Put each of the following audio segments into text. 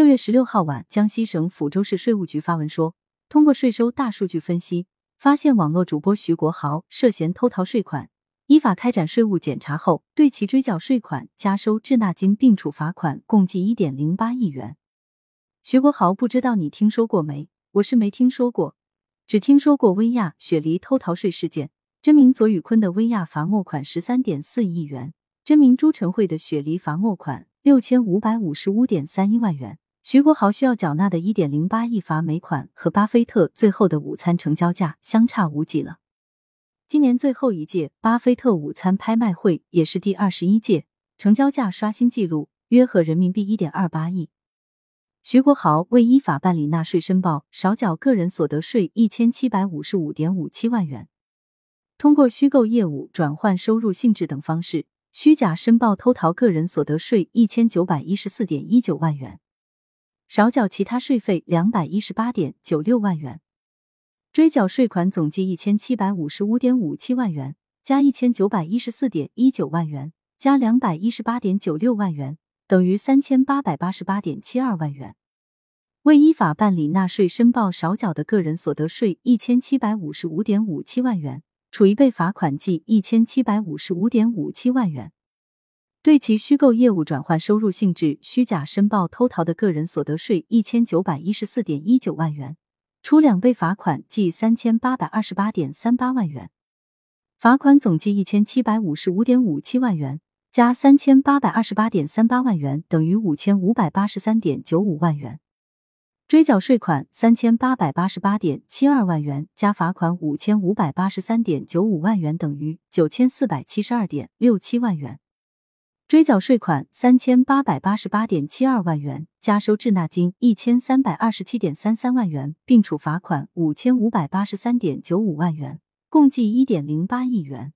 六月十六号晚，江西省抚州市税务局发文说，通过税收大数据分析，发现网络主播徐国豪涉嫌偷逃税款，依法开展税务检查后，对其追缴税款、加收滞纳金并处罚款共计一点零八亿元。徐国豪不知道你听说过没？我是没听说过，只听说过薇娅、雪梨偷逃税事件。真名左宇坤的薇娅罚没款十三点四亿元，真名朱晨慧的雪梨罚没款六千五百五十五点三一万元。徐国豪需要缴纳的一点零八亿罚没款和巴菲特最后的午餐成交价相差无几了。今年最后一届巴菲特午餐拍卖会也是第二十一届，成交价刷新纪录，约合人民币一点二八亿。徐国豪未依法办理纳税申报，少缴个人所得税一千七百五十五点五七万元。通过虚构业务、转换收入性质等方式，虚假申报偷逃个人所得税一千九百一十四点一九万元，少缴其他税费两百一十八点九六万元，追缴税款总计一千七百五十五点五七万元，加一千九百一十四点一九万元，加两百一十八点九六万元，等于三千八百八十八点七二万元。未依法办理纳税申报少缴的个人所得税一千七百五十五点五七万元。处以被罚款计一千七百五十五点五七万元，对其虚构业务转换收入性质、虚假申报偷逃的个人所得税一千九百一十四点一九万元，处两倍罚款计三千八百二十八点三八万元，罚款总计一千七百五十五点五七万元，加三千八百二十八点三八万元等于五千五百八十三点九五万元。追缴税款三千八百八十八点七二万元，加罚款五千五百八十三点九五万元，等于九千四百七十二点六七万元。追缴税款三千八百八十八点七二万元，加收滞纳金一千三百二十七点三三万元，并处罚款五千五百八十三点九五万元，共计一点零八亿元。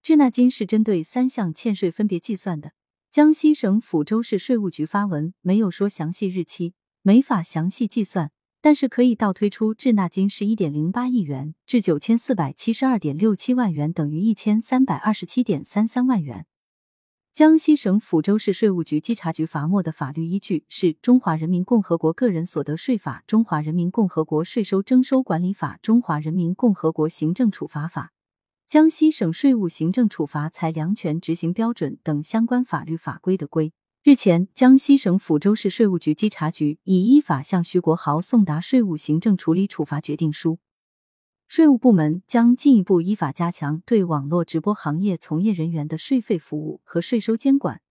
滞纳金是针对三项欠税分别计算的。江西省抚州市税务局发文没有说详细日期。没法详细计算，但是可以倒推出滞纳金是一点零八亿元至九千四百七十二点六七万元，等于一千三百二十七点三三万元。江西省抚州市税务局稽查局罚没的法律依据是《中华人民共和国个人所得税法》《中华人民共和国税收征收管理法》《中华人民共和国行政处罚法》《江西省税务行政处罚裁量权执行标准》等相关法律法规的规。日前，江西省抚州市税务局稽查局已依法向徐国豪送达税务行政处理处罚决定书。税务部门将进一步依法加强对网络直播行业从业人员的税费服务和税收监管，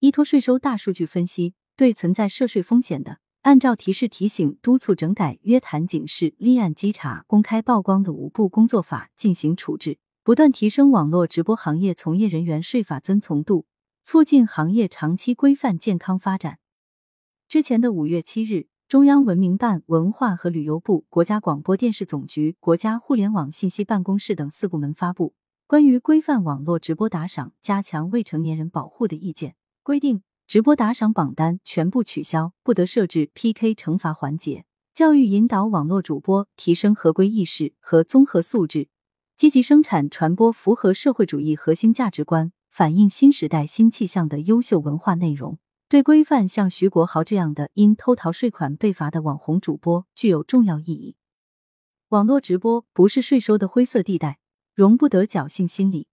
依托税收大数据分析，对存在涉税风险的，按照提示、提醒、督促、整改、约谈、警示、立案、稽查、公开曝光的五步工作法进行处置，不断提升网络直播行业从业人员税法遵从度。促进行业长期规范健康发展。之前的五月七日，中央文明办、文化和旅游部、国家广播电视总局、国家互联网信息办公室等四部门发布《关于规范网络直播打赏、加强未成年人保护的意见》，规定直播打赏榜单全部取消，不得设置 PK 惩罚环节，教育引导网络主播提升合规意识和综合素质，积极生产传播符合社会主义核心价值观。反映新时代新气象的优秀文化内容，对规范像徐国豪这样的因偷逃税款被罚的网红主播具有重要意义。网络直播不是税收的灰色地带，容不得侥幸心理。